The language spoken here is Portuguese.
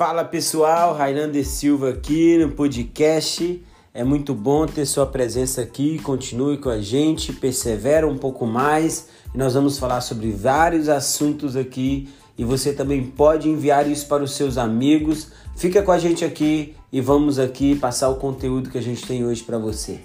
Fala pessoal, Railande Silva aqui no podcast. É muito bom ter sua presença aqui. Continue com a gente, persevera um pouco mais. Nós vamos falar sobre vários assuntos aqui e você também pode enviar isso para os seus amigos. Fica com a gente aqui e vamos aqui passar o conteúdo que a gente tem hoje para você.